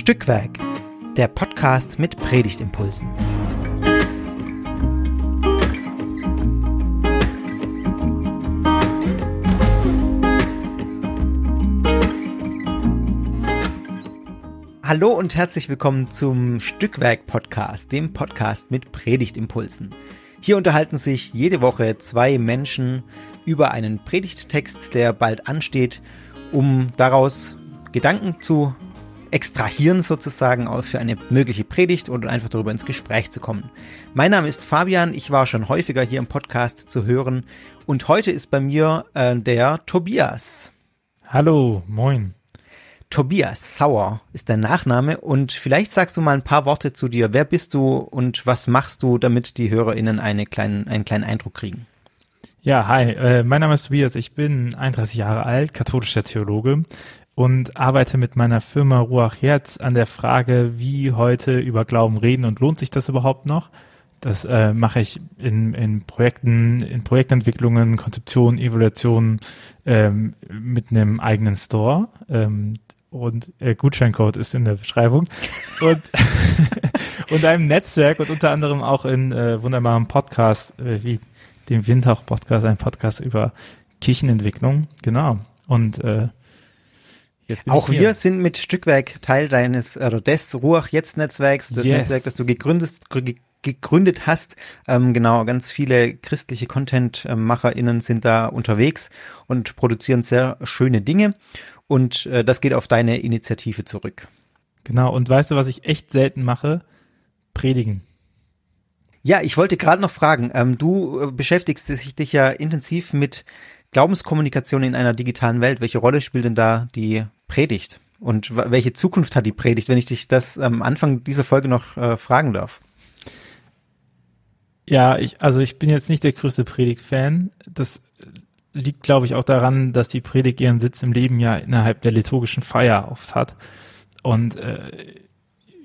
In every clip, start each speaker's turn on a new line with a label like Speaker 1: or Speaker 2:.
Speaker 1: Stückwerk, der Podcast mit Predigtimpulsen. Hallo und herzlich willkommen zum Stückwerk Podcast, dem Podcast mit Predigtimpulsen. Hier unterhalten sich jede Woche zwei Menschen über einen Predigttext, der bald ansteht, um daraus Gedanken zu extrahieren sozusagen für eine mögliche Predigt oder einfach darüber ins Gespräch zu kommen. Mein Name ist Fabian, ich war schon häufiger hier im Podcast zu hören und heute ist bei mir äh, der Tobias.
Speaker 2: Hallo, moin.
Speaker 1: Tobias Sauer ist dein Nachname und vielleicht sagst du mal ein paar Worte zu dir. Wer bist du und was machst du, damit die HörerInnen eine kleinen, einen kleinen Eindruck kriegen?
Speaker 2: Ja, hi, äh, mein Name ist Tobias, ich bin 31 Jahre alt, katholischer Theologe und arbeite mit meiner Firma Ruach Herz an der Frage, wie heute über Glauben reden und lohnt sich das überhaupt noch? Das äh, mache ich in, in Projekten, in Projektentwicklungen, Konzeption, Evaluation ähm, mit einem eigenen Store. Ähm, und äh, Gutscheincode ist in der Beschreibung. Und, und einem Netzwerk und unter anderem auch in äh, wunderbaren Podcasts äh, wie dem Windhauch-Podcast, ein Podcast über Kirchenentwicklung. Genau. Und äh,
Speaker 1: auch wir sind mit Stückwerk Teil deines oder des Ruach Jetzt Netzwerks, das yes. Netzwerk, das du gegründet, gegründet hast. Ähm, genau, ganz viele christliche Content-MacherInnen sind da unterwegs und produzieren sehr schöne Dinge. Und äh, das geht auf deine Initiative zurück.
Speaker 2: Genau, und weißt du, was ich echt selten mache? Predigen.
Speaker 1: Ja, ich wollte gerade noch fragen, ähm, du äh, beschäftigst dich ja intensiv mit Glaubenskommunikation in einer digitalen Welt. Welche Rolle spielt denn da die Predigt? Und welche Zukunft hat die Predigt, wenn ich dich das am Anfang dieser Folge noch äh, fragen darf?
Speaker 2: Ja, ich, also ich bin jetzt nicht der größte Predigt-Fan. Das liegt, glaube ich, auch daran, dass die Predigt ihren Sitz im Leben ja innerhalb der liturgischen Feier oft hat. Und äh,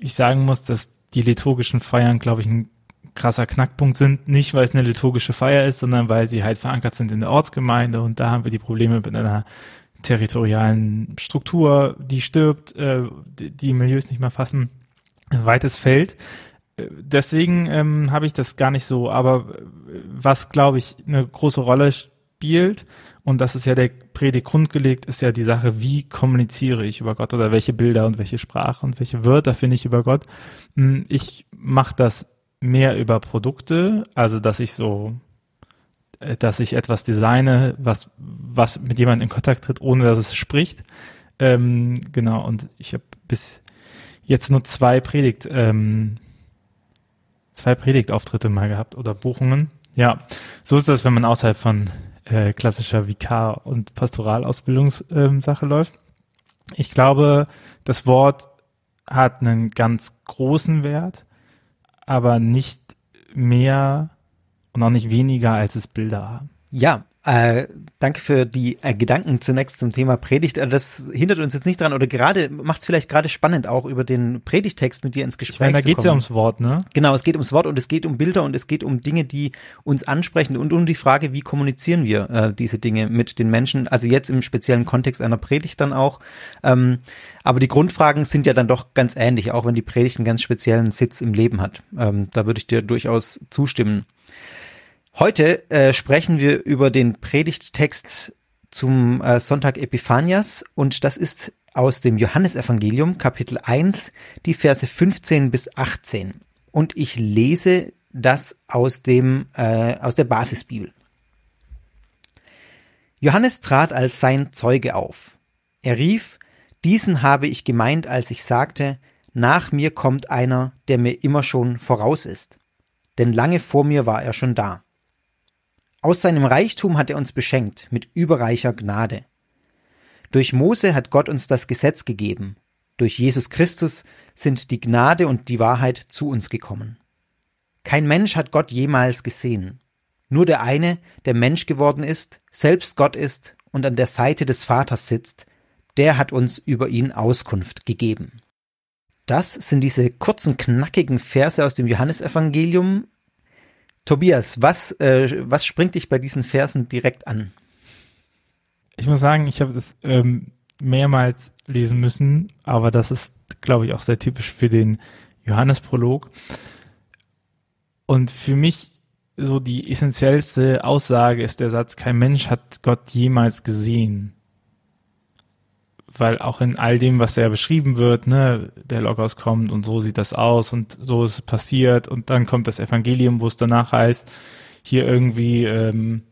Speaker 2: ich sagen muss, dass die liturgischen Feiern, glaube ich, ein krasser Knackpunkt sind. Nicht, weil es eine liturgische Feier ist, sondern weil sie halt verankert sind in der Ortsgemeinde. Und da haben wir die Probleme mit einer territorialen Struktur, die stirbt, äh, die, die Milieus nicht mehr fassen. Weites Feld. Deswegen ähm, habe ich das gar nicht so. Aber was, glaube ich, eine große Rolle spielt, und das ist ja der Predigt grundgelegt, ist ja die Sache, wie kommuniziere ich über Gott oder welche Bilder und welche Sprache und welche Wörter finde ich über Gott. Hm, ich mache das mehr über Produkte, also dass ich so, äh, dass ich etwas designe, was, was mit jemandem in Kontakt tritt, ohne dass es spricht. Ähm, genau, und ich habe bis jetzt nur zwei Predigt, ähm, zwei Predigtauftritte mal gehabt oder Buchungen. Ja, so ist das, wenn man außerhalb von äh, klassischer Vikar- und Pastoralausbildungssache ähm, läuft. Ich glaube, das Wort hat einen ganz großen Wert, aber nicht mehr und auch nicht weniger, als es Bilder haben.
Speaker 1: Ja, äh, danke für die äh, Gedanken zunächst zum Thema Predigt. Äh, das hindert uns jetzt nicht dran oder gerade macht es vielleicht gerade spannend, auch über den Predigtext mit dir ins Gespräch ich meine,
Speaker 2: da
Speaker 1: zu
Speaker 2: kommen. Da geht es ja ums Wort, ne?
Speaker 1: Genau, es geht ums Wort und es geht um Bilder und es geht um Dinge, die uns ansprechen und um die Frage, wie kommunizieren wir äh, diese Dinge mit den Menschen. Also jetzt im speziellen Kontext einer Predigt dann auch. Ähm, aber die Grundfragen sind ja dann doch ganz ähnlich, auch wenn die Predigt einen ganz speziellen Sitz im Leben hat. Ähm, da würde ich dir durchaus zustimmen. Heute äh, sprechen wir über den Predigttext zum äh, Sonntag Epiphanias und das ist aus dem Johannesevangelium Kapitel 1, die Verse 15 bis 18. Und ich lese das aus dem äh, aus der Basisbibel. Johannes trat als sein Zeuge auf. Er rief: Diesen habe ich gemeint, als ich sagte: Nach mir kommt einer, der mir immer schon voraus ist. Denn lange vor mir war er schon da. Aus seinem Reichtum hat er uns beschenkt mit überreicher Gnade. Durch Mose hat Gott uns das Gesetz gegeben. Durch Jesus Christus sind die Gnade und die Wahrheit zu uns gekommen. Kein Mensch hat Gott jemals gesehen. Nur der eine, der Mensch geworden ist, selbst Gott ist und an der Seite des Vaters sitzt, der hat uns über ihn Auskunft gegeben. Das sind diese kurzen, knackigen Verse aus dem Johannesevangelium, Tobias, was, äh, was springt dich bei diesen Versen direkt an?
Speaker 2: Ich muss sagen, ich habe das ähm, mehrmals lesen müssen, aber das ist glaube ich, auch sehr typisch für den Johannesprolog. Und für mich so die essentiellste Aussage ist der Satz, kein Mensch hat Gott jemals gesehen. Weil auch in all dem, was da beschrieben wird, ne, der Logos kommt und so sieht das aus und so ist es passiert und dann kommt das Evangelium, wo es danach heißt, hier irgendwie, ähm,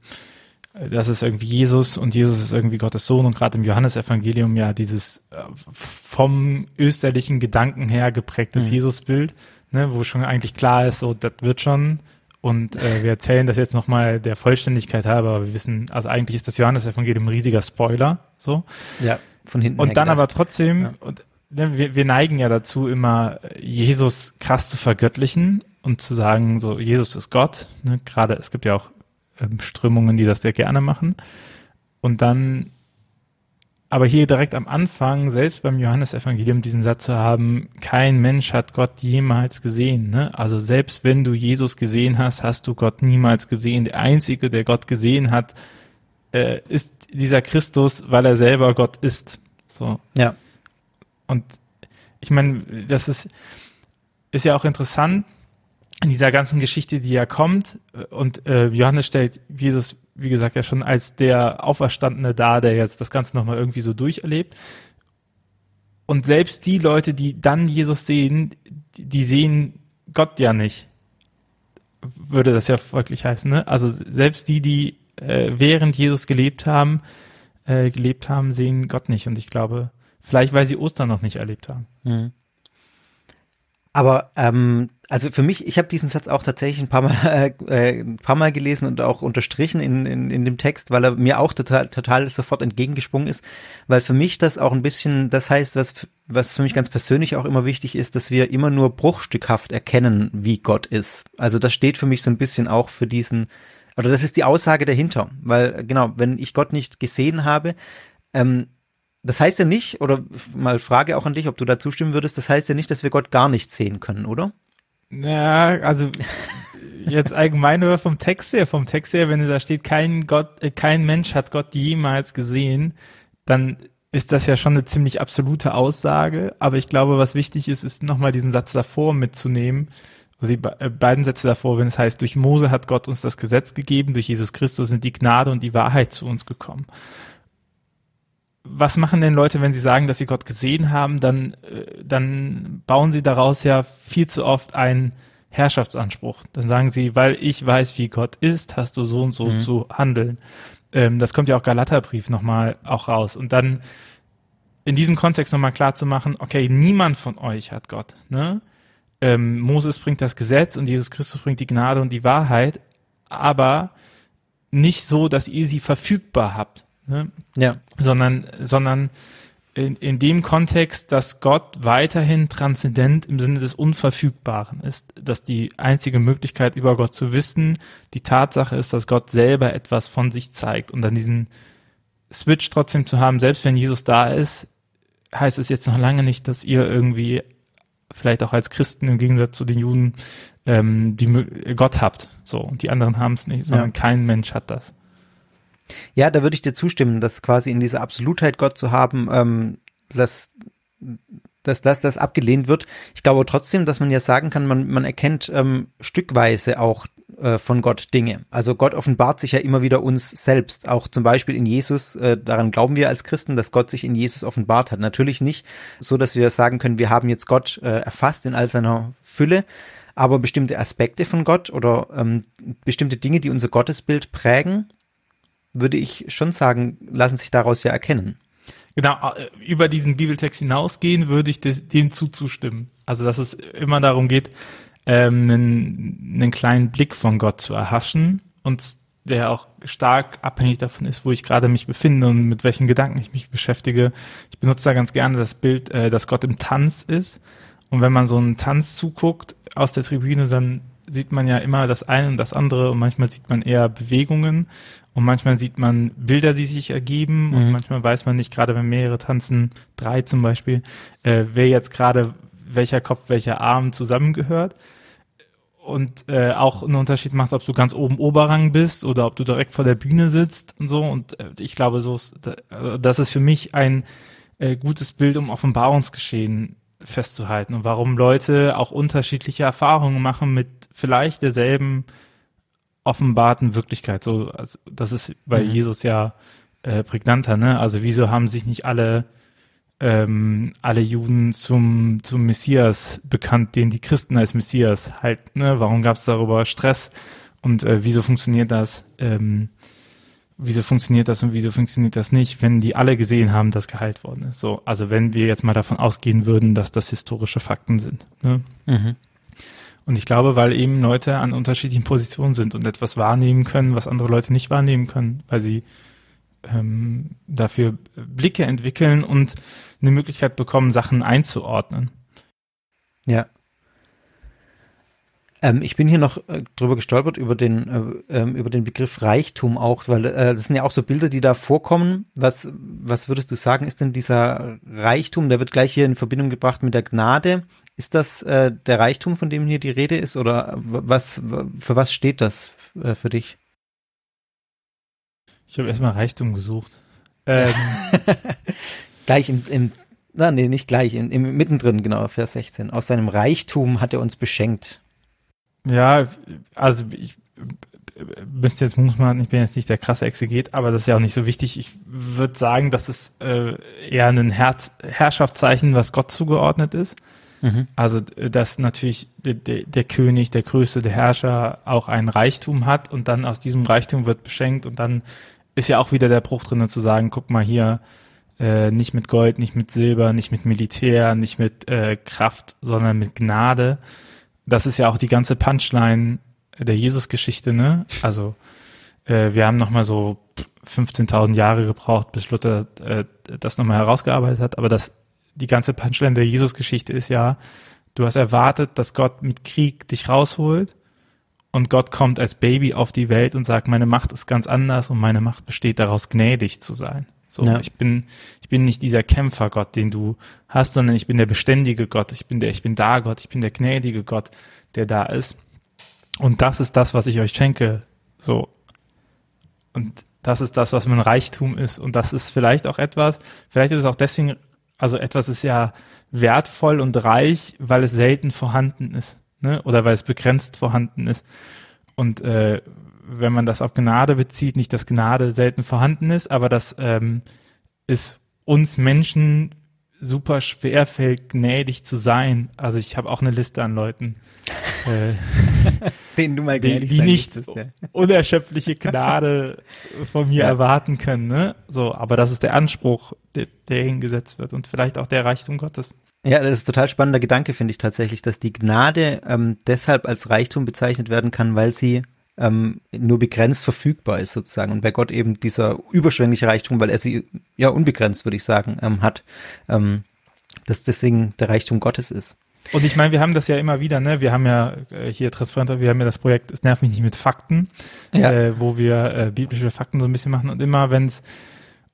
Speaker 2: das ist irgendwie Jesus und Jesus ist irgendwie Gottes Sohn und gerade im Johannesevangelium ja dieses äh, vom österlichen Gedanken her geprägtes mhm. Jesusbild, ne, wo schon eigentlich klar ist, so das wird schon, und äh, wir erzählen das jetzt nochmal der Vollständigkeit halber, aber wir wissen, also eigentlich ist das Johannes-Evangelium ein riesiger Spoiler. So.
Speaker 1: Ja, von hinten.
Speaker 2: Und dann gedacht. aber trotzdem, ja. und, ne, wir, wir neigen ja dazu, immer Jesus krass zu vergöttlichen und zu sagen, so Jesus ist Gott. Ne? Gerade es gibt ja auch ähm, Strömungen, die das sehr gerne machen. Und dann aber hier direkt am Anfang, selbst beim Johannesevangelium, diesen Satz zu haben, kein Mensch hat Gott jemals gesehen. Ne? Also selbst wenn du Jesus gesehen hast, hast du Gott niemals gesehen. Der Einzige, der Gott gesehen hat, äh, ist dieser Christus, weil er selber Gott ist. So.
Speaker 1: Ja.
Speaker 2: Und ich meine, das ist, ist ja auch interessant in dieser ganzen Geschichte, die ja kommt. Und äh, Johannes stellt Jesus wie gesagt, ja schon als der Auferstandene da, der jetzt das Ganze nochmal irgendwie so durcherlebt. Und selbst die Leute, die dann Jesus sehen, die sehen Gott ja nicht. Würde das ja folglich heißen, ne? Also selbst die, die äh, während Jesus gelebt haben, äh, gelebt haben, sehen Gott nicht. Und ich glaube, vielleicht weil sie Ostern noch nicht erlebt haben. Mhm.
Speaker 1: Aber ähm, also für mich, ich habe diesen Satz auch tatsächlich ein paar Mal, äh, ein paar Mal gelesen und auch unterstrichen in, in, in dem Text, weil er mir auch total, total sofort entgegengesprungen ist, weil für mich das auch ein bisschen, das heißt, was, was für mich ganz persönlich auch immer wichtig ist, dass wir immer nur bruchstückhaft erkennen, wie Gott ist. Also das steht für mich so ein bisschen auch für diesen, oder das ist die Aussage dahinter, weil genau, wenn ich Gott nicht gesehen habe, ähm, das heißt ja nicht, oder mal Frage auch an dich, ob du da zustimmen würdest, das heißt ja nicht, dass wir Gott gar nicht sehen können, oder?
Speaker 2: Ja, also jetzt allgemein oder vom Text her, vom Text her, wenn da steht, kein Gott, äh, kein Mensch hat Gott jemals gesehen, dann ist das ja schon eine ziemlich absolute Aussage. Aber ich glaube, was wichtig ist, ist nochmal diesen Satz davor mitzunehmen, die äh, beiden Sätze davor, wenn es heißt, durch Mose hat Gott uns das Gesetz gegeben, durch Jesus Christus sind die Gnade und die Wahrheit zu uns gekommen was machen denn Leute, wenn sie sagen, dass sie Gott gesehen haben? Dann, äh, dann bauen sie daraus ja viel zu oft einen Herrschaftsanspruch. Dann sagen sie, weil ich weiß, wie Gott ist, hast du so und so mhm. zu handeln. Ähm, das kommt ja auch Galaterbrief nochmal auch raus. Und dann in diesem Kontext nochmal klar zu machen, okay, niemand von euch hat Gott. Ne? Ähm, Moses bringt das Gesetz und Jesus Christus bringt die Gnade und die Wahrheit, aber nicht so, dass ihr sie verfügbar habt ne?
Speaker 1: ja.
Speaker 2: sondern, sondern in, in dem Kontext, dass Gott weiterhin transzendent im Sinne des Unverfügbaren ist, dass die einzige Möglichkeit über Gott zu wissen, die Tatsache ist, dass Gott selber etwas von sich zeigt und dann diesen Switch trotzdem zu haben, selbst wenn Jesus da ist, heißt es jetzt noch lange nicht, dass ihr irgendwie vielleicht auch als Christen im Gegensatz zu den Juden ähm, die Gott habt, so und die anderen haben es nicht, sondern ja. kein Mensch hat das.
Speaker 1: Ja, da würde ich dir zustimmen, dass quasi in dieser Absolutheit Gott zu haben, ähm, dass, dass das, das abgelehnt wird. Ich glaube trotzdem, dass man ja sagen kann, man, man erkennt ähm, stückweise auch äh, von Gott Dinge. Also Gott offenbart sich ja immer wieder uns selbst, auch zum Beispiel in Jesus. Äh, daran glauben wir als Christen, dass Gott sich in Jesus offenbart hat. Natürlich nicht so, dass wir sagen können, wir haben jetzt Gott äh, erfasst in all seiner Fülle, aber bestimmte Aspekte von Gott oder ähm, bestimmte Dinge, die unser Gottesbild prägen, würde ich schon sagen, lassen sich daraus ja erkennen.
Speaker 2: Genau, über diesen Bibeltext hinausgehen, würde ich dem zuzustimmen. Also, dass es immer darum geht, ähm, einen, einen kleinen Blick von Gott zu erhaschen und der auch stark abhängig davon ist, wo ich gerade mich befinde und mit welchen Gedanken ich mich beschäftige. Ich benutze da ganz gerne das Bild, äh, dass Gott im Tanz ist. Und wenn man so einen Tanz zuguckt aus der Tribüne, dann sieht man ja immer das eine und das andere und manchmal sieht man eher Bewegungen und manchmal sieht man Bilder, die sich ergeben mhm. und manchmal weiß man nicht, gerade wenn mehrere tanzen, drei zum Beispiel, äh, wer jetzt gerade welcher Kopf, welcher Arm zusammengehört. Und äh, auch einen Unterschied macht, ob du ganz oben Oberrang bist oder ob du direkt vor der Bühne sitzt und so. Und äh, ich glaube, so ist, das ist für mich ein äh, gutes Bild, um Offenbarungsgeschehen festzuhalten und warum Leute auch unterschiedliche Erfahrungen machen mit vielleicht derselben offenbarten Wirklichkeit. So, also das ist bei mhm. Jesus ja äh, prägnanter, ne? Also wieso haben sich nicht alle ähm, alle Juden zum zum Messias bekannt, den die Christen als Messias halt, ne? Warum gab es darüber Stress und äh, wieso funktioniert das? Ähm, wieso funktioniert das und wieso funktioniert das nicht, wenn die alle gesehen haben, dass geheilt worden ist. So, also wenn wir jetzt mal davon ausgehen würden, dass das historische Fakten sind. Ne? Mhm. Und ich glaube, weil eben Leute an unterschiedlichen Positionen sind und etwas wahrnehmen können, was andere Leute nicht wahrnehmen können, weil sie ähm, dafür Blicke entwickeln und eine Möglichkeit bekommen, Sachen einzuordnen.
Speaker 1: Ja, ähm, ich bin hier noch äh, drüber gestolpert über den äh, ähm, über den Begriff Reichtum auch, weil äh, das sind ja auch so Bilder, die da vorkommen. Was was würdest du sagen, ist denn dieser Reichtum? Der wird gleich hier in Verbindung gebracht mit der Gnade. Ist das äh, der Reichtum, von dem hier die Rede ist, oder was für was steht das äh, für dich?
Speaker 2: Ich habe erstmal Reichtum gesucht.
Speaker 1: Ähm. gleich im, im na, nee, nicht gleich, im, im, mittendrin, genau, Vers 16. Aus seinem Reichtum hat er uns beschenkt.
Speaker 2: Ja, also ich müsste jetzt, muss man, ich bin jetzt nicht der krasse Exeget, aber das ist ja auch nicht so wichtig. Ich würde sagen, das ist äh, eher ein Herz, Herrschaftszeichen, was Gott zugeordnet ist. Mhm. Also, dass natürlich der, der, der König, der Größte, der Herrscher auch ein Reichtum hat und dann aus diesem Reichtum wird beschenkt und dann ist ja auch wieder der Bruch drin zu sagen, guck mal hier, äh, nicht mit Gold, nicht mit Silber, nicht mit Militär, nicht mit äh, Kraft, sondern mit Gnade. Das ist ja auch die ganze Punchline der Jesus-Geschichte, ne? Also äh, wir haben nochmal so 15.000 Jahre gebraucht, bis Luther äh, das nochmal herausgearbeitet hat, aber das, die ganze Punchline der Jesus-Geschichte ist ja, du hast erwartet, dass Gott mit Krieg dich rausholt und Gott kommt als Baby auf die Welt und sagt, meine Macht ist ganz anders und meine Macht besteht daraus, gnädig zu sein. So, ja. ich bin, ich bin nicht dieser Kämpfergott, den du hast, sondern ich bin der beständige Gott. Ich bin der, ich bin da Gott. Ich bin der gnädige Gott, der da ist. Und das ist das, was ich euch schenke. So. Und das ist das, was mein Reichtum ist. Und das ist vielleicht auch etwas, vielleicht ist es auch deswegen, also etwas ist ja wertvoll und reich, weil es selten vorhanden ist. Ne? Oder weil es begrenzt vorhanden ist. Und äh, wenn man das auf Gnade bezieht, nicht, dass Gnade selten vorhanden ist, aber dass ähm, es uns Menschen super schwer fällt, gnädig zu sein. Also ich habe auch eine Liste an Leuten, äh,
Speaker 1: denen du mal
Speaker 2: gnädig die, die nicht müsstest, ja. unerschöpfliche Gnade von mir ja. erwarten können. Ne? So, aber das ist der Anspruch, der, der hingesetzt wird und vielleicht auch der Reichtum Gottes.
Speaker 1: Ja, das ist total spannender Gedanke, finde ich tatsächlich, dass die Gnade ähm, deshalb als Reichtum bezeichnet werden kann, weil sie ähm, nur begrenzt verfügbar ist sozusagen und bei Gott eben dieser überschwängliche Reichtum, weil er sie ja unbegrenzt, würde ich sagen, ähm, hat, ähm, dass deswegen der Reichtum Gottes ist.
Speaker 2: Und ich meine, wir haben das ja immer wieder, ne? Wir haben ja äh, hier transparenter, wir haben ja das Projekt Es nervt mich nicht mit Fakten, ja. äh, wo wir äh, biblische Fakten so ein bisschen machen und immer, wenn es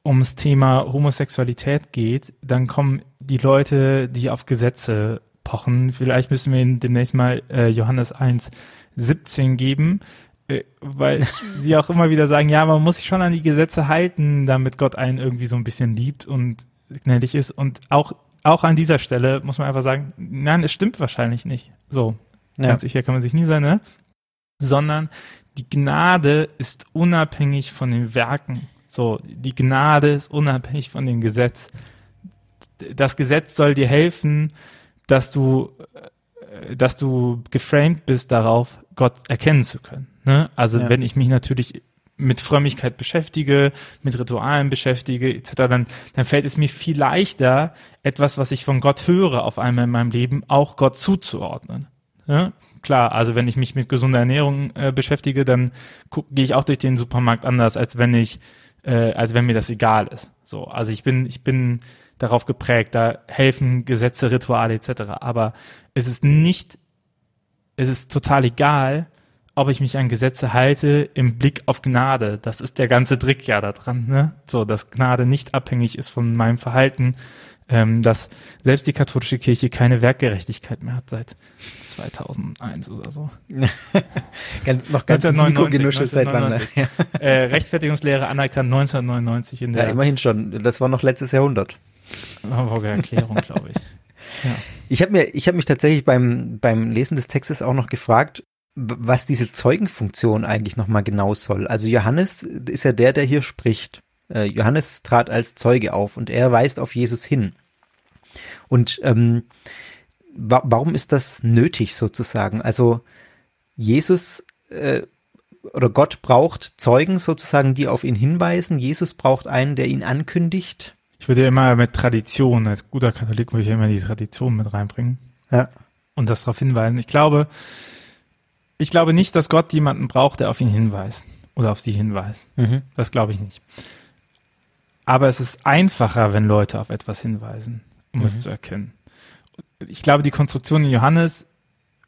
Speaker 2: ums Thema Homosexualität geht, dann kommen die Leute, die auf Gesetze pochen. Vielleicht müssen wir ihnen demnächst mal äh, Johannes 1, 17 geben, äh, weil sie auch immer wieder sagen, ja, man muss sich schon an die Gesetze halten, damit Gott einen irgendwie so ein bisschen liebt und gnädig ist. Und auch, auch an dieser Stelle muss man einfach sagen, nein, es stimmt wahrscheinlich nicht. So, ja. ganz sicher kann man sich nie sein, ne? Sondern die Gnade ist unabhängig von den Werken. So, die Gnade ist unabhängig von dem Gesetz. Das Gesetz soll dir helfen, dass du, äh, dass du geframed bist darauf, Gott erkennen zu können. Ne? Also ja. wenn ich mich natürlich mit Frömmigkeit beschäftige, mit Ritualen beschäftige, etc., dann, dann fällt es mir viel leichter, etwas, was ich von Gott höre, auf einmal in meinem Leben auch Gott zuzuordnen. Ja? Klar, also wenn ich mich mit gesunder Ernährung äh, beschäftige, dann gehe ich auch durch den Supermarkt anders, als wenn ich, äh, als wenn mir das egal ist. So, also ich bin, ich bin darauf geprägt, da helfen Gesetze, Rituale etc. Aber es ist nicht, es ist total egal, ob ich mich an Gesetze halte im Blick auf Gnade. Das ist der ganze Trick ja da dran, ne? So, dass Gnade nicht abhängig ist von meinem Verhalten, ähm, dass selbst die katholische Kirche keine Werkgerechtigkeit mehr hat seit 2001 oder so.
Speaker 1: ganz, noch ganz 1999,
Speaker 2: seit wann? Ne? äh, Rechtfertigungslehre anerkannt 1999 in der.
Speaker 1: Ja, immerhin schon. Das war noch letztes Jahrhundert.
Speaker 2: Hamburger Erklärung, glaube ich.
Speaker 1: Ja. Ich habe mir, ich habe mich tatsächlich beim beim Lesen des Textes auch noch gefragt, was diese Zeugenfunktion eigentlich nochmal genau soll. Also Johannes ist ja der, der hier spricht. Äh, Johannes trat als Zeuge auf und er weist auf Jesus hin. Und ähm, wa warum ist das nötig sozusagen? Also Jesus äh, oder Gott braucht Zeugen sozusagen, die auf ihn hinweisen. Jesus braucht einen, der ihn ankündigt.
Speaker 2: Ich würde ja immer mit Tradition, als guter Katholik würde ich ja immer die Tradition mit reinbringen. Ja. Und das darauf hinweisen. Ich glaube, ich glaube nicht, dass Gott jemanden braucht, der auf ihn hinweist oder auf sie hinweist. Mhm. Das glaube ich nicht. Aber es ist einfacher, wenn Leute auf etwas hinweisen, um mhm. es zu erkennen. Ich glaube, die Konstruktion in Johannes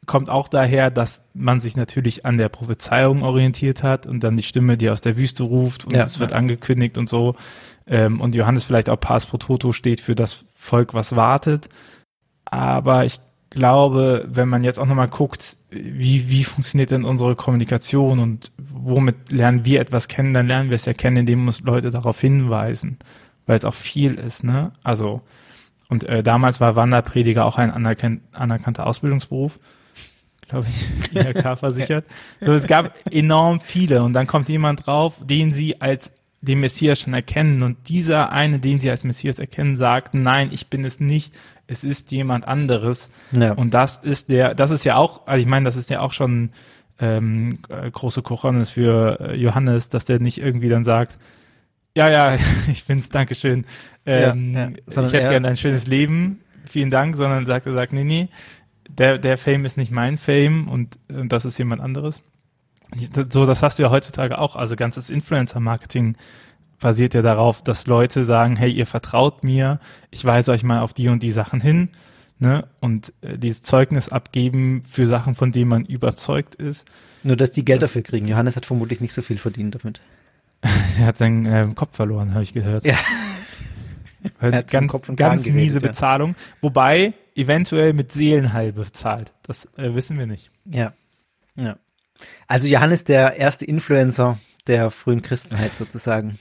Speaker 2: kommt auch daher, dass man sich natürlich an der Prophezeiung orientiert hat und dann die Stimme, die aus der Wüste ruft und ja, es wird ja. angekündigt und so. Ähm, und Johannes vielleicht auch Pars pro Toto steht für das Volk, was wartet. Aber ich glaube, wenn man jetzt auch nochmal guckt, wie, wie funktioniert denn unsere Kommunikation und womit lernen wir etwas kennen, dann lernen wir es ja kennen, indem uns Leute darauf hinweisen, weil es auch viel ist, ne? Also, und äh, damals war Wanderprediger auch ein anerkannter Ausbildungsberuf glaube ich, IHK versichert. So, es gab enorm viele und dann kommt jemand drauf, den sie als den Messias schon erkennen und dieser eine, den sie als Messias erkennen, sagt, nein, ich bin es nicht, es ist jemand anderes. Ja. Und das ist der, das ist ja auch, also ich meine, das ist ja auch schon ähm, große Kochonis für äh, Johannes, dass der nicht irgendwie dann sagt, ja, ja, ich bin's, Dankeschön. Ähm, ja, ja. Ich hätte gerne ein schönes Leben, vielen Dank, sondern sagt, er sagt, nee, nee, der, der Fame ist nicht mein Fame und, und das ist jemand anderes. So, das hast du ja heutzutage auch. Also ganzes Influencer-Marketing basiert ja darauf, dass Leute sagen, hey, ihr vertraut mir, ich weise euch mal auf die und die Sachen hin, ne? Und äh, dieses Zeugnis abgeben für Sachen, von denen man überzeugt ist.
Speaker 1: Nur, dass die Geld das, dafür kriegen. Johannes hat vermutlich nicht so viel verdient damit.
Speaker 2: er hat seinen äh, Kopf verloren, habe ich gehört. Ja. ganz, ganz miese geredet, Bezahlung. Wobei eventuell mit Seelenheil bezahlt. Das äh, wissen wir nicht.
Speaker 1: Ja. Ja. Also Johannes der erste Influencer der frühen Christenheit sozusagen.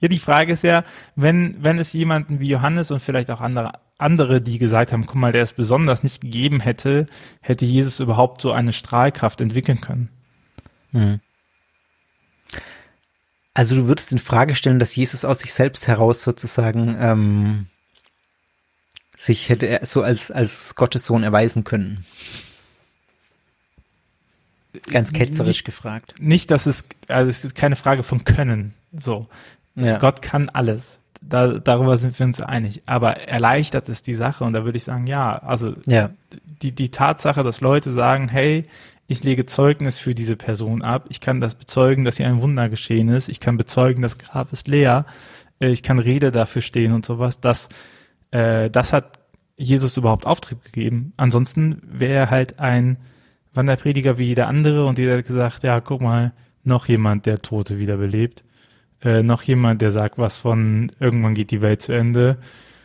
Speaker 2: Ja, die Frage ist ja, wenn, wenn es jemanden wie Johannes und vielleicht auch andere, andere, die gesagt haben, guck mal, der ist besonders nicht gegeben hätte, hätte Jesus überhaupt so eine Strahlkraft entwickeln können. Hm.
Speaker 1: Also du würdest in Frage stellen, dass Jesus aus sich selbst heraus sozusagen ähm, sich hätte er so als, als Gottes Sohn erweisen können. Ganz ketzerisch
Speaker 2: nicht,
Speaker 1: gefragt.
Speaker 2: Nicht, dass es, also es ist keine Frage von Können. So. Ja. Gott kann alles. Da, darüber sind wir uns einig. Aber erleichtert es die Sache und da würde ich sagen, ja, also ja. Die, die Tatsache, dass Leute sagen, hey, ich lege Zeugnis für diese Person ab, ich kann das bezeugen, dass hier ein Wunder geschehen ist, ich kann bezeugen, das Grab ist leer, äh, ich kann Rede dafür stehen und sowas, das äh, das hat Jesus überhaupt Auftrieb gegeben. Ansonsten wäre er halt ein Wanderprediger wie jeder andere und jeder hat gesagt, ja, guck mal, noch jemand, der Tote wiederbelebt. Äh, noch jemand, der sagt was von irgendwann geht die Welt zu Ende.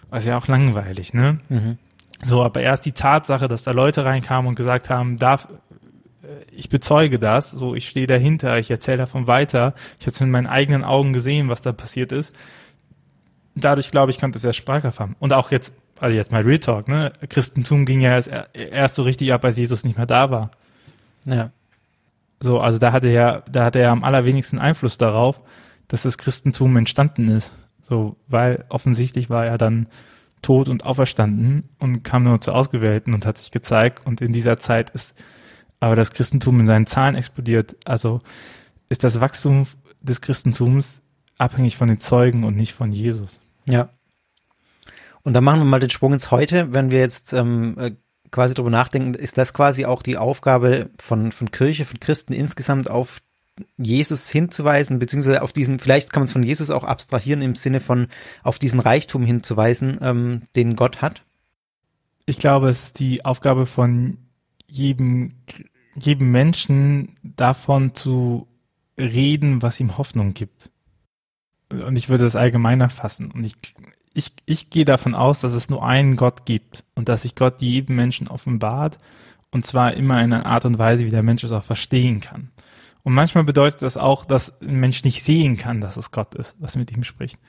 Speaker 2: Was ja auch langweilig, ne? Mhm. So, aber erst die Tatsache, dass da Leute reinkamen und gesagt haben, darf, ich bezeuge das, so ich stehe dahinter, ich erzähle davon weiter, ich habe es mit meinen eigenen Augen gesehen, was da passiert ist, dadurch, glaube ich, konnte es erst Sprache haben. Und auch jetzt, also jetzt mal Real Talk, ne? Christentum ging ja erst, erst so richtig ab, als Jesus nicht mehr da war. Ja. So, also da hatte er, da hatte er am allerwenigsten Einfluss darauf, dass das Christentum entstanden ist. So, weil offensichtlich war er dann tot und auferstanden und kam nur zu Ausgewählten und hat sich gezeigt. Und in dieser Zeit ist aber das Christentum in seinen Zahlen explodiert. Also ist das Wachstum des Christentums abhängig von den Zeugen und nicht von Jesus.
Speaker 1: Ja. Und dann machen wir mal den Sprung ins Heute, wenn wir jetzt ähm, äh, quasi darüber nachdenken, ist das quasi auch die Aufgabe von, von Kirche, von Christen insgesamt auf Jesus hinzuweisen, beziehungsweise auf diesen, vielleicht kann man es von Jesus auch abstrahieren im Sinne von auf diesen Reichtum hinzuweisen, ähm, den Gott hat?
Speaker 2: Ich glaube, es ist die Aufgabe von jedem, jedem Menschen davon zu reden, was ihm Hoffnung gibt und ich würde das allgemeiner fassen. Und ich, ich, ich gehe davon aus, dass es nur einen Gott gibt und dass sich Gott jedem Menschen offenbart und zwar immer in einer Art und Weise, wie der Mensch es auch verstehen kann. Und manchmal bedeutet das auch, dass ein Mensch nicht sehen kann, dass es Gott ist, was mit ihm spricht.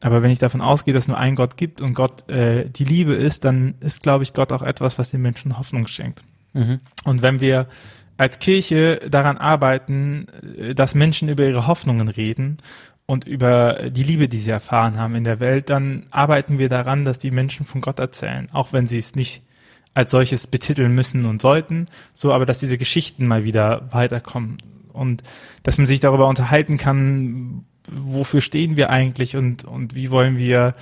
Speaker 2: Aber wenn ich davon ausgehe, dass nur ein Gott gibt und Gott äh, die Liebe ist, dann ist, glaube ich, Gott auch etwas, was den Menschen Hoffnung schenkt. Mhm. Und wenn wir als Kirche daran arbeiten, äh, dass Menschen über ihre Hoffnungen reden und über die Liebe, die sie erfahren haben in der Welt, dann arbeiten wir daran, dass die Menschen von Gott erzählen, auch wenn sie es nicht als solches betiteln müssen und sollten, so aber dass diese Geschichten mal wieder weiterkommen und dass man sich darüber unterhalten kann, wofür stehen wir eigentlich und und wie wollen wir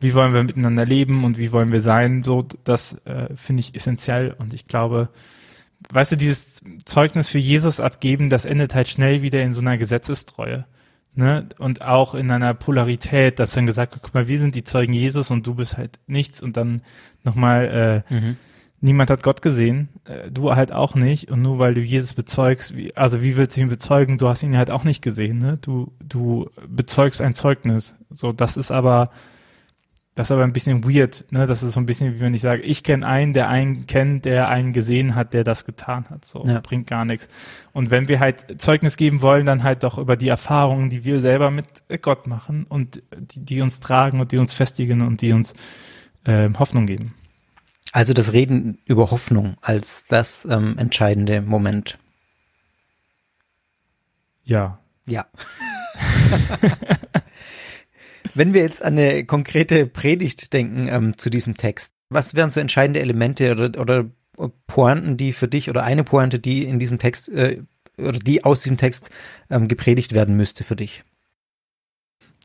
Speaker 2: wie wollen wir miteinander leben und wie wollen wir sein, so das äh, finde ich essentiell und ich glaube, weißt du, dieses Zeugnis für Jesus abgeben, das endet halt schnell wieder in so einer Gesetzestreue. Ne? Und auch in einer Polarität, dass dann gesagt wird, guck mal, wir sind die Zeugen Jesus und du bist halt nichts und dann nochmal, äh, mhm. niemand hat Gott gesehen, äh, du halt auch nicht und nur weil du Jesus bezeugst, wie, also wie willst du ihn bezeugen, du hast ihn halt auch nicht gesehen, ne? Du, du bezeugst ein Zeugnis. So, das ist aber, das ist aber ein bisschen weird, ne? Das ist so ein bisschen, wie wenn ich sage, ich kenne einen, der einen kennt, der einen gesehen hat, der das getan hat. So ja. bringt gar nichts. Und wenn wir halt Zeugnis geben wollen, dann halt doch über die Erfahrungen, die wir selber mit Gott machen und die, die uns tragen und die uns festigen und die uns äh, Hoffnung geben.
Speaker 1: Also das Reden über Hoffnung als das ähm, entscheidende Moment.
Speaker 2: Ja.
Speaker 1: Ja. Wenn wir jetzt an eine konkrete Predigt denken ähm, zu diesem Text, was wären so entscheidende Elemente oder, oder Pointen, die für dich oder eine Pointe, die in diesem Text äh, oder die aus diesem Text ähm, gepredigt werden müsste für dich?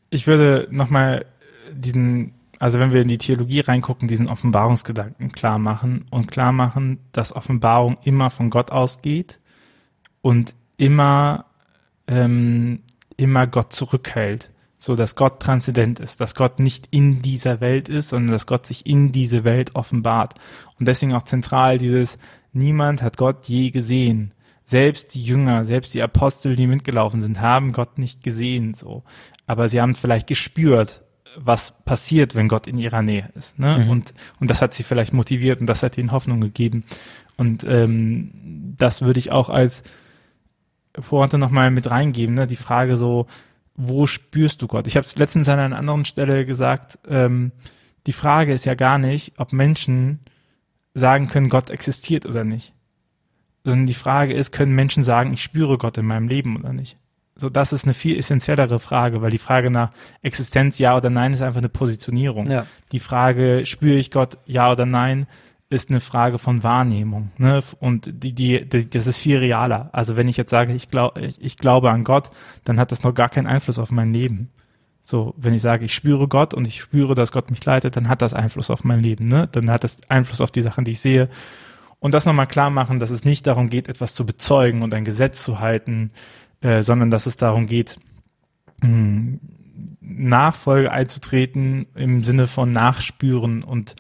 Speaker 2: Ich würde nochmal diesen, also wenn wir in die Theologie reingucken, diesen Offenbarungsgedanken klar machen und klar machen, dass Offenbarung immer von Gott ausgeht und immer, ähm, immer Gott zurückhält so dass Gott transzendent ist, dass Gott nicht in dieser Welt ist, sondern dass Gott sich in diese Welt offenbart. Und deswegen auch zentral dieses, niemand hat Gott je gesehen. Selbst die Jünger, selbst die Apostel, die mitgelaufen sind, haben Gott nicht gesehen, so. Aber sie haben vielleicht gespürt, was passiert, wenn Gott in ihrer Nähe ist. Ne? Mhm. Und, und das hat sie vielleicht motiviert und das hat ihnen Hoffnung gegeben. Und ähm, das würde ich auch als Vorwort nochmal mit reingeben, ne? die Frage so, wo spürst du Gott? Ich habe es letztens an einer anderen Stelle gesagt, ähm, die Frage ist ja gar nicht, ob Menschen sagen können, Gott existiert oder nicht. Sondern die Frage ist, können Menschen sagen, ich spüre Gott in meinem Leben oder nicht? So, das ist eine viel essentiellere Frage, weil die Frage nach Existenz ja oder nein ist einfach eine Positionierung. Ja. Die Frage, spüre ich Gott ja oder nein, ist eine Frage von Wahrnehmung. Ne? Und die, die, die, das ist viel realer. Also wenn ich jetzt sage, ich, glaub, ich, ich glaube an Gott, dann hat das noch gar keinen Einfluss auf mein Leben. So, wenn ich sage, ich spüre Gott und ich spüre, dass Gott mich leitet, dann hat das Einfluss auf mein Leben. Ne? Dann hat das Einfluss auf die Sachen, die ich sehe. Und das nochmal klar machen, dass es nicht darum geht, etwas zu bezeugen und ein Gesetz zu halten, äh, sondern dass es darum geht, mh, hm, Nachfolge einzutreten im Sinne von Nachspüren und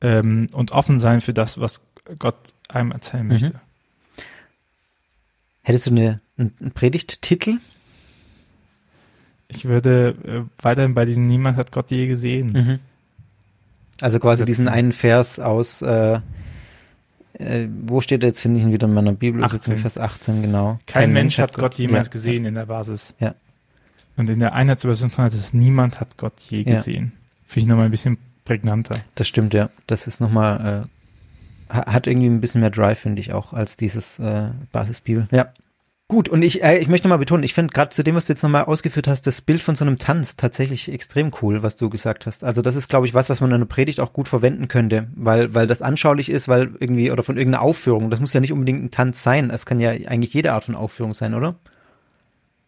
Speaker 2: ähm, und offen sein für das, was Gott einem erzählen möchte. Mhm.
Speaker 1: Hättest du eine, einen Predigttitel?
Speaker 2: Ich würde äh, weiterhin bei diesem Niemand hat Gott je gesehen. Mhm.
Speaker 1: Also quasi Setzen. diesen einen Vers aus, äh, äh, wo steht er jetzt, finde ich ihn wieder in meiner Bibel,
Speaker 2: 18.
Speaker 1: Vers 18, genau.
Speaker 2: Kein, Kein Mensch, hat Gott, Gott jemals ja. gesehen in der Basis.
Speaker 1: Ja.
Speaker 2: Und in der Einheitsübersetzung heißt es, niemand hat Gott je gesehen. Ja. Finde ich nochmal ein bisschen prägnanter.
Speaker 1: Das stimmt, ja. Das ist nochmal, äh, hat irgendwie ein bisschen mehr Drive, finde ich auch, als dieses äh, Basisbibel. Ja. Gut, und ich, äh, ich möchte mal betonen, ich finde gerade zu dem, was du jetzt nochmal ausgeführt hast, das Bild von so einem Tanz tatsächlich extrem cool, was du gesagt hast. Also das ist, glaube ich, was, was man in einer Predigt auch gut verwenden könnte, weil, weil das anschaulich ist, weil irgendwie, oder von irgendeiner Aufführung. Das muss ja nicht unbedingt ein Tanz sein. Es kann ja eigentlich jede Art von Aufführung sein, oder?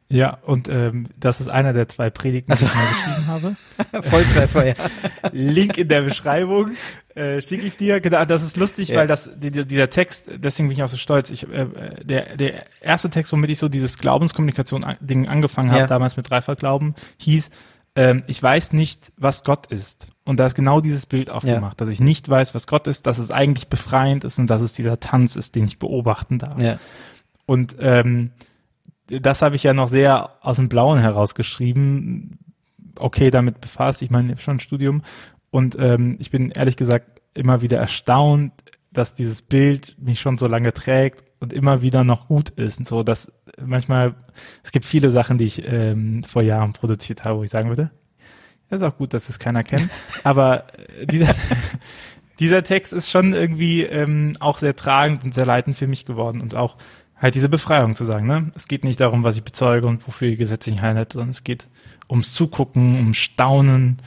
Speaker 2: Ja, und ähm, das ist einer der zwei Predigten, die ich mal geschrieben habe.
Speaker 1: Volltreffer, ja.
Speaker 2: Link in der Beschreibung äh, schicke ich dir. Genau, das ist lustig, ja. weil das die, dieser Text, deswegen bin ich auch so stolz. Ich, äh, der, der erste Text, womit ich so dieses Glaubenskommunikation-Ding angefangen habe, ja. damals mit Dreifachglauben, hieß, ähm, ich weiß nicht, was Gott ist. Und da ist genau dieses Bild aufgemacht, ja. dass ich nicht weiß, was Gott ist, dass es eigentlich befreiend ist und dass es dieser Tanz ist, den ich beobachten darf. Ja. Und ähm, das habe ich ja noch sehr aus dem Blauen herausgeschrieben. Okay, damit befasst. Ich meine, ich habe schon ein Studium. Und ähm, ich bin ehrlich gesagt immer wieder erstaunt, dass dieses Bild mich schon so lange trägt und immer wieder noch gut ist. Und so, dass manchmal, es gibt viele Sachen, die ich ähm, vor Jahren produziert habe, wo ich sagen würde, ist auch gut, dass es keiner kennt. Aber äh, dieser, dieser Text ist schon irgendwie ähm, auch sehr tragend und sehr leitend für mich geworden und auch halt diese Befreiung zu sagen. Ne? Es geht nicht darum, was ich bezeuge und wofür die gesetzliche Einheit, sondern es geht ums Zugucken, ums Staunen,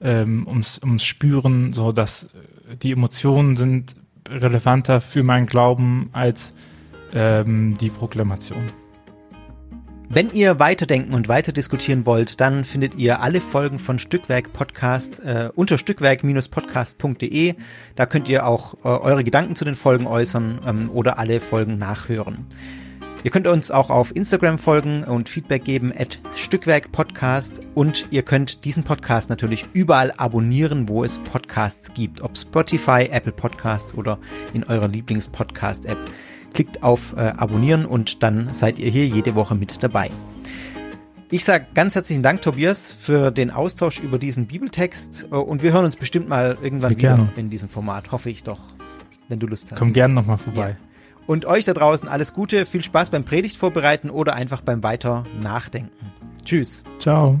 Speaker 2: ähm, ums, ums Spüren, so dass äh, die Emotionen sind relevanter für meinen Glauben als ähm, die Proklamation.
Speaker 1: Wenn ihr weiterdenken und weiter diskutieren wollt, dann findet ihr alle Folgen von Stückwerk Podcast äh, unter stückwerk-podcast.de. Da könnt ihr auch äh, eure Gedanken zu den Folgen äußern ähm, oder alle Folgen nachhören. Ihr könnt uns auch auf Instagram folgen und Feedback geben at Stückwerk Podcast und ihr könnt diesen Podcast natürlich überall abonnieren, wo es Podcasts gibt, ob Spotify, Apple Podcasts oder in eurer Lieblings-Podcast-App. Klickt auf äh, Abonnieren und dann seid ihr hier jede Woche mit dabei. Ich sage ganz herzlichen Dank, Tobias, für den Austausch über diesen Bibeltext äh, und wir hören uns bestimmt mal irgendwann
Speaker 2: Sehr
Speaker 1: wieder
Speaker 2: gerne.
Speaker 1: in diesem Format, hoffe ich doch, wenn du Lust hast.
Speaker 2: Komm gerne nochmal vorbei.
Speaker 1: Ja. Und euch da draußen alles Gute, viel Spaß beim Predigt vorbereiten oder einfach beim weiter Nachdenken. Tschüss.
Speaker 2: Ciao.